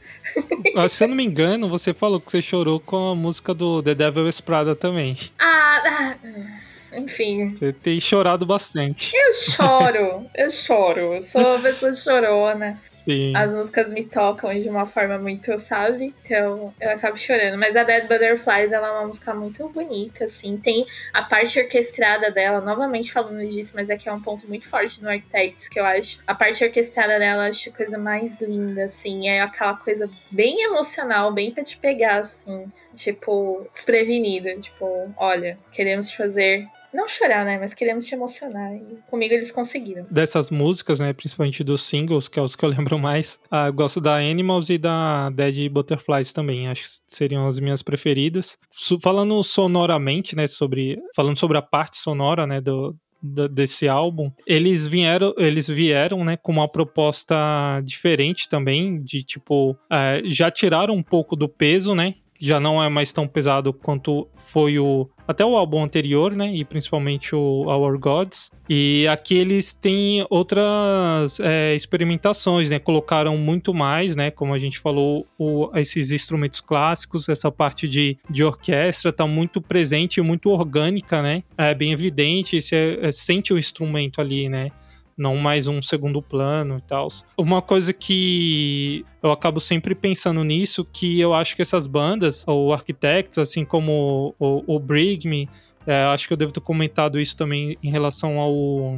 Ah, se eu não me engano, você falou que você chorou com a música do The Devil Wears Prada também. Ah, ah enfim. Você tem chorado bastante. Eu choro, *laughs* eu choro. Eu sou uma pessoa chorona. Sim. As músicas me tocam de uma forma muito, sabe? Então eu acabo chorando. Mas a Dead Butterflies, ela é uma música muito bonita, assim. Tem a parte orquestrada dela, novamente falando disso, mas que é um ponto muito forte no Architects, que eu acho. A parte orquestrada dela, eu acho a coisa mais linda, assim. É aquela coisa bem emocional, bem pra te pegar, assim. Tipo, desprevenida. Tipo, olha, queremos te fazer não chorar, né? Mas queremos te emocionar. E comigo eles conseguiram. Dessas músicas, né? Principalmente dos singles, que é os que eu *laughs* lembro mais. Ah, eu gosto da Animals e da Dead Butterflies também. Acho que seriam as minhas preferidas. Falando sonoramente, né? Sobre. Falando sobre a parte sonora, né? Do, desse álbum, eles vieram, eles vieram, né, com uma proposta diferente também, de tipo, é, já tiraram um pouco do peso, né, já não é mais tão pesado quanto foi o até o álbum anterior, né? E principalmente o Our Gods. E aqui eles têm outras é, experimentações, né? Colocaram muito mais, né? Como a gente falou, o, esses instrumentos clássicos, essa parte de, de orquestra tá muito presente, muito orgânica, né? É bem evidente, você é, sente o instrumento ali, né? Não mais um segundo plano e tal. Uma coisa que eu acabo sempre pensando nisso, que eu acho que essas bandas, ou Architects, assim como o, o Brig Me, é, acho que eu devo ter comentado isso também em relação ao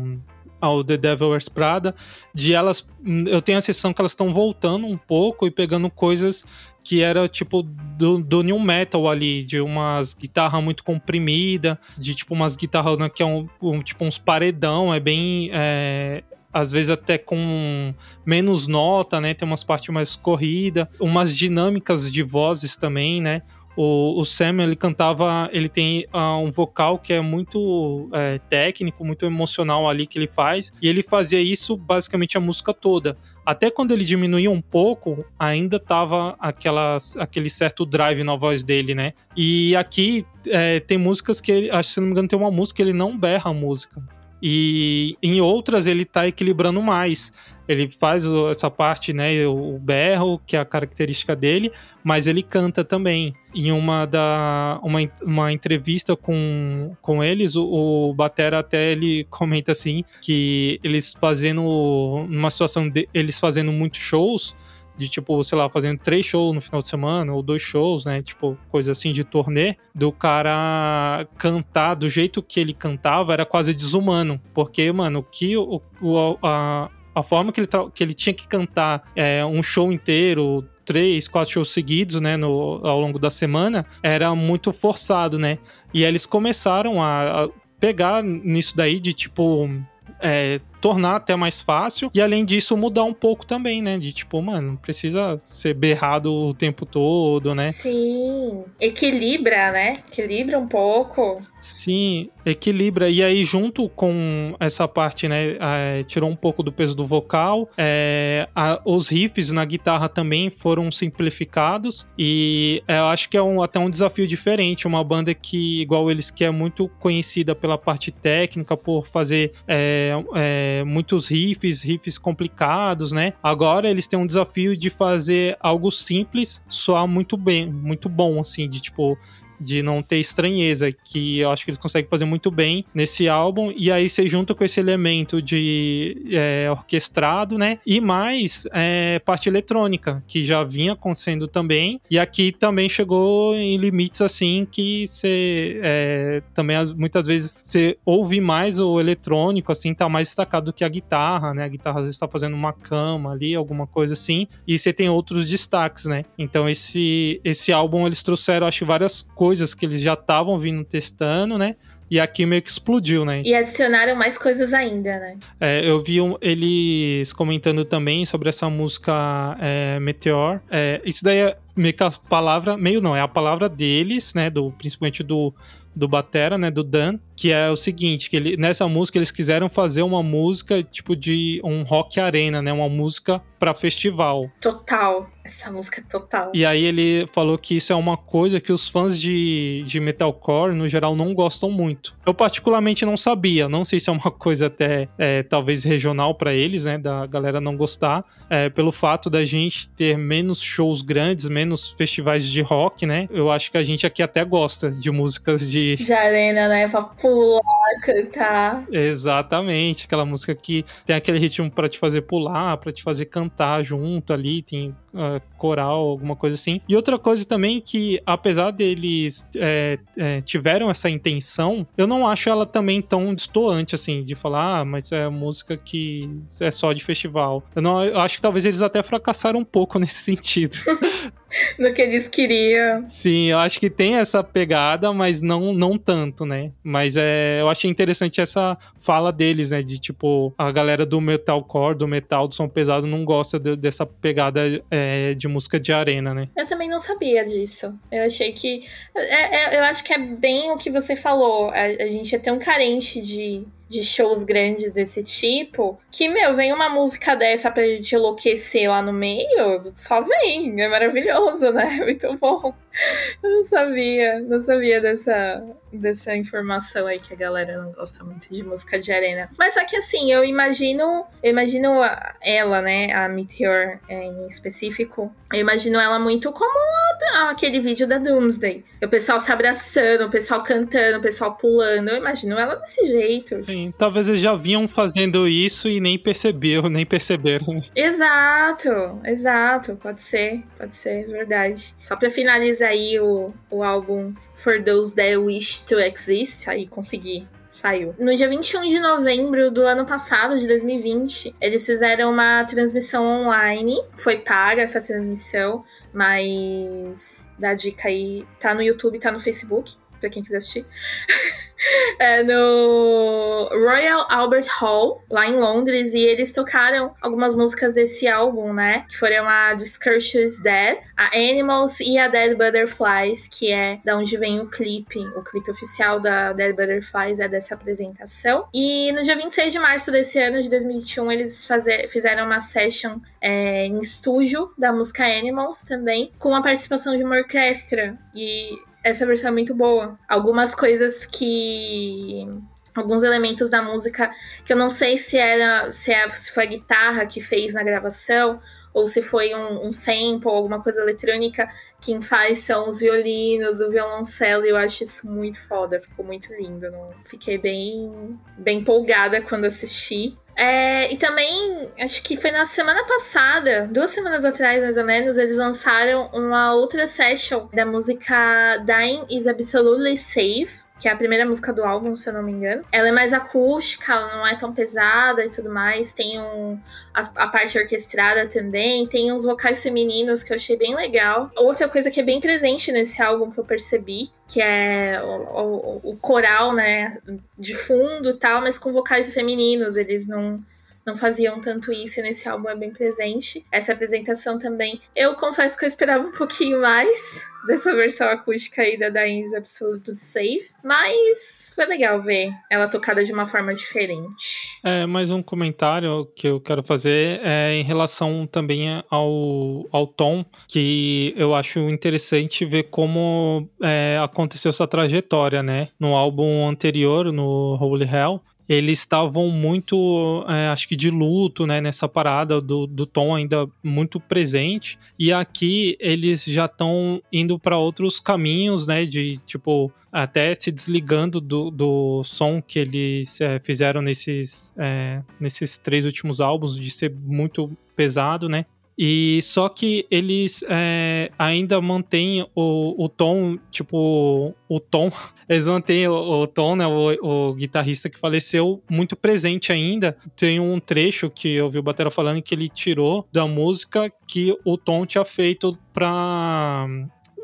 ao The Devil Wears Prada, de elas, eu tenho a sensação que elas estão voltando um pouco e pegando coisas que era tipo do, do new metal ali, de umas guitarra muito comprimida, de tipo umas guitarras né, que é um, um, tipo uns paredão, é bem é, às vezes até com menos nota, né? Tem umas partes mais corrida, umas dinâmicas de vozes também, né? O, o Sam, ele cantava, ele tem uh, um vocal que é muito é, técnico, muito emocional ali que ele faz, e ele fazia isso basicamente a música toda. Até quando ele diminuía um pouco, ainda tava aquela, aquele certo drive na voz dele, né? E aqui é, tem músicas que ele, acho que se não me engano, tem uma música que ele não berra a música. E em outras ele tá equilibrando mais. Ele faz essa parte, né, o berro, que é a característica dele, mas ele canta também. Em uma da uma, uma entrevista com, com eles, o, o Batera até ele comenta assim que eles fazendo numa situação de, eles fazendo muitos shows, de tipo, sei lá, fazendo três shows no final de semana, ou dois shows, né? Tipo, coisa assim de turnê, do cara cantar do jeito que ele cantava era quase desumano. Porque, mano, que o, o a, a forma que ele, que ele tinha que cantar é, um show inteiro, três, quatro shows seguidos, né, no, ao longo da semana, era muito forçado, né? E eles começaram a, a pegar nisso daí de tipo. É, tornar até mais fácil e além disso mudar um pouco também, né? De tipo, mano, não precisa ser berrado o tempo todo, né? Sim, equilibra, né? Equilibra um pouco. Sim, equilibra. E aí, junto com essa parte, né? É, tirou um pouco do peso do vocal. É, a, os riffs na guitarra também foram simplificados. E é, eu acho que é um, até um desafio diferente. Uma banda que, igual eles, que é muito conhecida pela parte técnica, por fazer é, é muitos riffs, riffs complicados, né? Agora eles têm um desafio de fazer algo simples soar muito bem, muito bom, assim, de tipo, de não ter estranheza, que eu acho que eles conseguem fazer muito bem nesse álbum. E aí você junta com esse elemento de é, orquestrado, né? E mais é, parte eletrônica, que já vinha acontecendo também. E aqui também chegou em limites assim que você é, também muitas vezes você ouve mais o eletrônico, assim, tá mais destacado do que a guitarra, né? A guitarra às vezes tá fazendo uma cama ali, alguma coisa assim. E você tem outros destaques, né? Então esse, esse álbum eles trouxeram, acho, várias coisas coisas que eles já estavam vindo testando, né? E aqui meio que explodiu, né? E adicionaram mais coisas ainda, né? É, eu vi um, eles comentando também sobre essa música é, Meteor. É, isso daí é meio que a palavra, meio não, é a palavra deles, né? Do, principalmente do, do Batera, né? Do Dan, que é o seguinte, que ele, nessa música eles quiseram fazer uma música tipo de um rock arena, né? Uma música para festival. Total, essa música é total. E aí ele falou que isso é uma coisa que os fãs de, de metalcore no geral não gostam muito. Eu particularmente não sabia, não sei se é uma *laughs* coisa até é, talvez regional para eles, né? Da galera não gostar, é, pelo fato da gente ter menos shows grandes, menos festivais de rock, né? Eu acho que a gente aqui até gosta de músicas de de arena, né? Pra pular, cantar. Exatamente, aquela música que tem aquele ritmo para te fazer pular, para te fazer cantar junto ali, tem uh, coral, alguma coisa assim. E outra coisa também que, apesar deles é, é, tiveram essa intenção, eu não acho ela também tão destoante, assim, de falar, ah, mas é música que é só de festival. Eu, não, eu acho que talvez eles até fracassaram um pouco *laughs* nesse sentido. *laughs* no que eles queriam. Sim, eu acho que tem essa pegada, mas não, não tanto, né? Mas é, eu achei interessante essa fala deles, né? De tipo, a galera do metalcore, do metal, do som pesado, não gosta de, dessa pegada é, de música de arena, né? Eu também não sabia disso. Eu achei que. É, é, eu acho que é bem o que você falou. A, a gente é tão carente de de shows grandes desse tipo, que, meu, vem uma música dessa pra gente enlouquecer lá no meio, só vem. É maravilhoso, né? *laughs* Muito bom. Eu não sabia, não sabia dessa, dessa informação aí que a galera não gosta muito de música de arena. Mas só que assim, eu imagino, eu imagino ela, né, a Meteor é, em específico, eu imagino ela muito como a, aquele vídeo da Doomsday. O pessoal se abraçando, o pessoal cantando, o pessoal pulando. Eu imagino ela desse jeito. Sim, talvez eles já vinham fazendo isso e nem perceberam, *laughs* nem perceberam. Exato, exato. Pode ser, pode ser, verdade. Só pra finalizar aí o, o álbum For Those That Wish to Exist, aí consegui saiu. No dia 21 de novembro do ano passado, de 2020, eles fizeram uma transmissão online. Foi paga essa transmissão, mas dá dica aí. Tá no YouTube, tá no Facebook, pra quem quiser assistir. *laughs* é, no Royal Albert Hall, lá em Londres, e eles tocaram algumas músicas desse álbum, né? Que foram a Discursus Dead, a Animals e a Dead Butterflies, que é da onde vem o clipe. O clipe oficial da Dead Butterflies é dessa apresentação. E no dia 26 de março desse ano, de 2021, eles fizeram uma session é, em estúdio da música Animals também, com a participação de uma orquestra. E essa versão é muito boa. Algumas coisas que alguns elementos da música que eu não sei se era se, é, se foi a guitarra que fez na gravação ou se foi um, um sample, alguma coisa eletrônica. Quem faz são os violinos, o violoncelo, e eu acho isso muito foda, ficou muito lindo. Não? Fiquei bem, bem empolgada quando assisti. É, e também, acho que foi na semana passada, duas semanas atrás mais ou menos, eles lançaram uma outra session da música Dying is Absolutely Safe que é a primeira música do álbum, se eu não me engano. Ela é mais acústica, ela não é tão pesada e tudo mais. Tem um, a, a, parte orquestrada também, tem uns vocais femininos que eu achei bem legal. Outra coisa que é bem presente nesse álbum que eu percebi, que é o, o, o coral, né, de fundo e tal, mas com vocais femininos. Eles não não faziam tanto isso e nesse álbum é bem presente. Essa apresentação também, eu confesso que eu esperava um pouquinho mais dessa versão acústica aí da Dain's Absolute Safe, mas foi legal ver ela tocada de uma forma diferente. É, mais um comentário que eu quero fazer é em relação também ao, ao tom, que eu acho interessante ver como é, aconteceu essa trajetória, né? No álbum anterior, no Holy Hell, eles estavam muito, é, acho que de luto, né, nessa parada do, do tom ainda muito presente. E aqui eles já estão indo para outros caminhos, né, de tipo, até se desligando do, do som que eles é, fizeram nesses, é, nesses três últimos álbuns, de ser muito pesado, né? E só que eles é, ainda mantêm o, o tom, tipo, o tom, *laughs* eles mantêm o, o tom, né? O, o, guitarrista que faleceu muito presente ainda. Tem um trecho que eu vi o Batera falando que ele tirou da música que o tom tinha feito pra.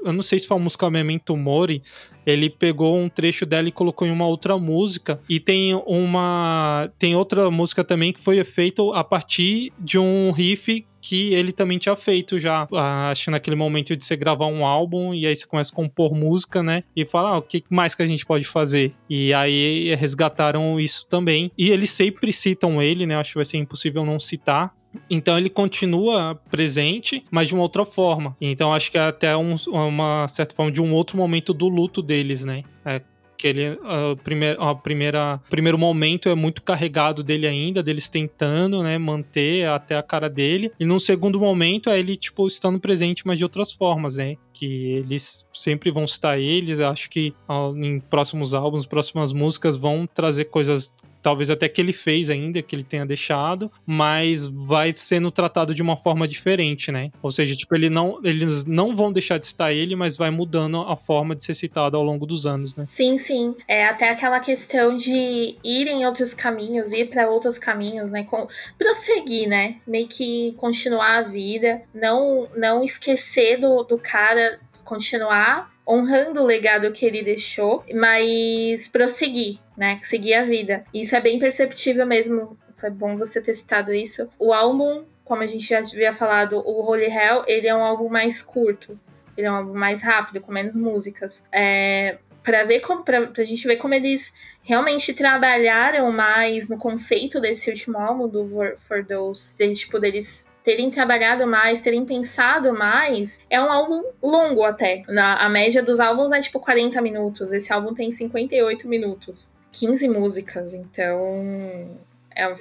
Eu não sei se foi a música Memento Mori, ele pegou um trecho dela e colocou em uma outra música. E tem uma. Tem outra música também que foi feita a partir de um riff que ele também tinha feito já. Acho naquele momento de você gravar um álbum e aí você começa a compor música, né? E fala, ah, o que mais que a gente pode fazer? E aí resgataram isso também. E eles sempre citam ele, né? Acho que vai ser impossível não citar. Então ele continua presente, mas de uma outra forma. Então acho que é até um, uma certa forma de um outro momento do luto deles, né? É, que ele a primeira, a primeira primeiro momento é muito carregado dele ainda, deles tentando, né, manter até a cara dele. E num segundo momento é ele tipo estando presente, mas de outras formas, né? Que eles sempre vão citar eles, acho que em próximos álbuns, próximas músicas vão trazer coisas talvez até que ele fez ainda, que ele tenha deixado, mas vai sendo tratado de uma forma diferente, né? Ou seja, tipo, ele não, eles não vão deixar de citar ele, mas vai mudando a forma de ser citado ao longo dos anos, né? Sim, sim. É até aquela questão de ir em outros caminhos, ir para outros caminhos, né? Com, prosseguir, né? Meio que continuar a vida, não, não esquecer do, do cara, continuar honrando o legado que ele deixou, mas prosseguir, né? Seguir a vida. Isso é bem perceptível mesmo. Foi bom você ter citado isso. O álbum, como a gente já havia falado, o Holy Hell, ele é um álbum mais curto. Ele é um álbum mais rápido, com menos músicas. É, para ver como pra, pra gente ver como eles realmente trabalharam mais no conceito desse último álbum do For, For Those, de, tipo, deles terem trabalhado mais, terem pensado mais, é um álbum longo até. Na, a média dos álbuns é tipo 40 minutos. Esse álbum tem 58 minutos. 15 músicas, então é,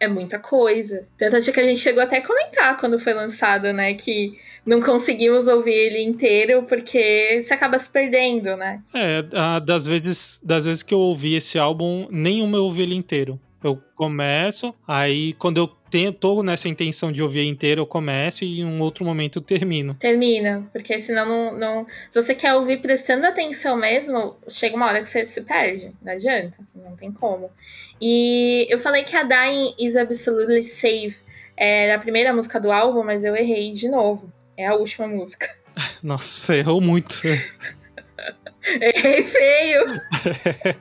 é muita coisa. Tanto é que a gente chegou até a comentar quando foi lançado, né? Que não conseguimos ouvir ele inteiro porque você acaba se perdendo, né? É, das vezes, das vezes que eu ouvi esse álbum, nenhuma eu ouvi ele inteiro. Eu começo, aí quando eu tô nessa intenção de ouvir inteiro, eu começo e em um outro momento eu termino. Termina, porque senão não, não. Se você quer ouvir prestando atenção mesmo, chega uma hora que você se perde. Não adianta, não tem como. E eu falei que a Dying is Absolutely Safe era a primeira música do álbum, mas eu errei de novo. É a última música. *laughs* Nossa, errou muito. errei feio.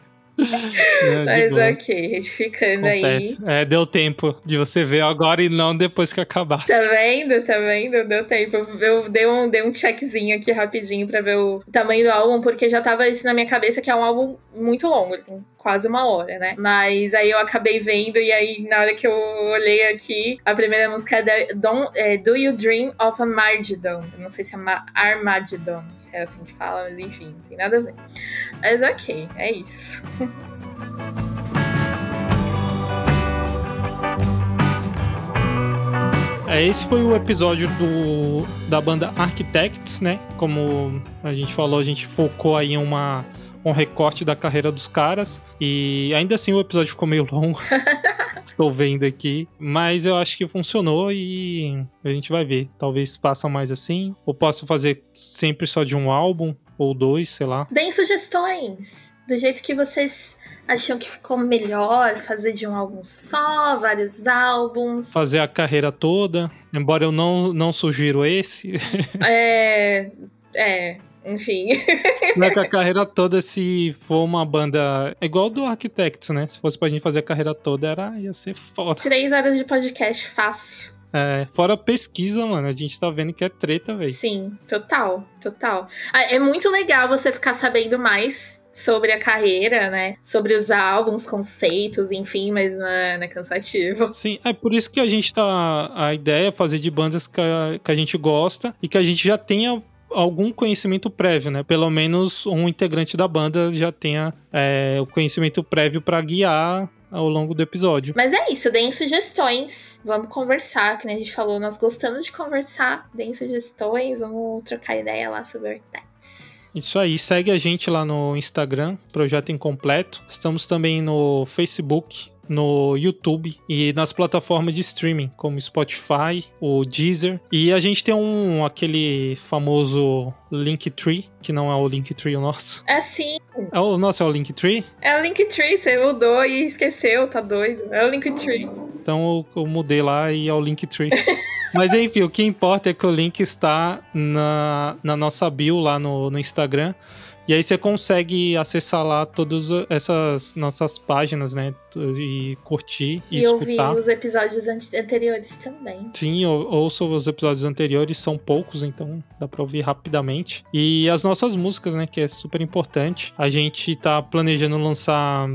*laughs* Não, Mas ok, retificando Acontece. aí. É, deu tempo de você ver agora e não depois que acabasse. Tá vendo? Tá vendo? Deu tempo. Eu dei um, dei um checkzinho aqui rapidinho pra ver o tamanho do álbum, porque já tava isso na minha cabeça que é um álbum muito longo. Ele tem quase uma hora, né? Mas aí eu acabei vendo, e aí na hora que eu olhei aqui, a primeira música é, da, Don't, é Do You Dream of a Margidon? Eu não sei se é Armageddon, se é assim que fala, mas enfim, não tem nada a ver. Mas ok, é isso. *laughs* É, esse foi o episódio do, da banda Architects, né? Como a gente falou, a gente focou aí em uma um recorte da carreira dos caras. E ainda assim o episódio ficou meio longo. *laughs* Estou vendo aqui. Mas eu acho que funcionou e a gente vai ver. Talvez faça mais assim. Ou possa fazer sempre só de um álbum ou dois, sei lá. Deem sugestões. Do jeito que vocês acham que ficou melhor fazer de um álbum só, vários álbuns. Fazer a carreira toda. Embora eu não, não sugiro esse. é. *laughs* É. Enfim. *laughs* Não é que a carreira toda, se for uma banda. É igual do Architects, né? Se fosse pra gente fazer a carreira toda, era, ia ser foda. Três horas de podcast fácil. É, fora pesquisa, mano, a gente tá vendo que é treta, velho. Sim, total, total. Ah, é muito legal você ficar sabendo mais sobre a carreira, né? Sobre os álbuns, conceitos, enfim, mas mano, é cansativo. Sim, é por isso que a gente tá. A ideia é fazer de bandas que a, que a gente gosta e que a gente já tenha algum conhecimento prévio, né? Pelo menos um integrante da banda já tenha é, o conhecimento prévio para guiar ao longo do episódio. Mas é isso, deem sugestões. Vamos conversar, que a gente falou, nós gostamos de conversar. Deem sugestões, vamos trocar ideia lá sobre Architects. Isso aí, segue a gente lá no Instagram, Projeto Incompleto. Estamos também no Facebook, no YouTube e nas plataformas de streaming, como Spotify, o Deezer. E a gente tem um aquele famoso Linktree, que não é o Linktree o nosso. É sim. É o nosso é o Linktree? É o Linktree, você mudou e esqueceu, tá doido. É o Linktree. Então eu, eu mudei lá e é o Linktree. *laughs* Mas enfim, o que importa é que o link está na, na nossa bio lá no, no Instagram. E aí você consegue acessar lá todas essas nossas páginas, né? E curtir e, e escutar. ouvir os episódios anteriores também. Sim, ouça os episódios anteriores, são poucos, então dá pra ouvir rapidamente. E as nossas músicas, né? Que é super importante. A gente tá planejando lançar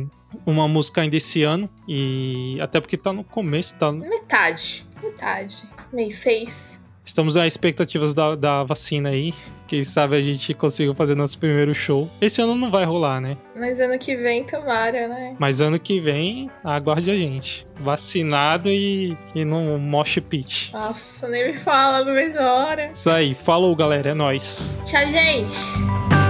uma música ainda esse ano. E até porque tá no começo, tá. Metade. Metade. Mês 6. Estamos nas expectativas da, da vacina aí. Quem sabe a gente consiga fazer nosso primeiro show. Esse ano não vai rolar, né? Mas ano que vem, tomara, né? Mas ano que vem, aguarde a gente. Vacinado e, e no mosh pit. Nossa, nem me fala, não vejo a hora. Isso aí. Falou, galera. É nóis. Tchau, gente.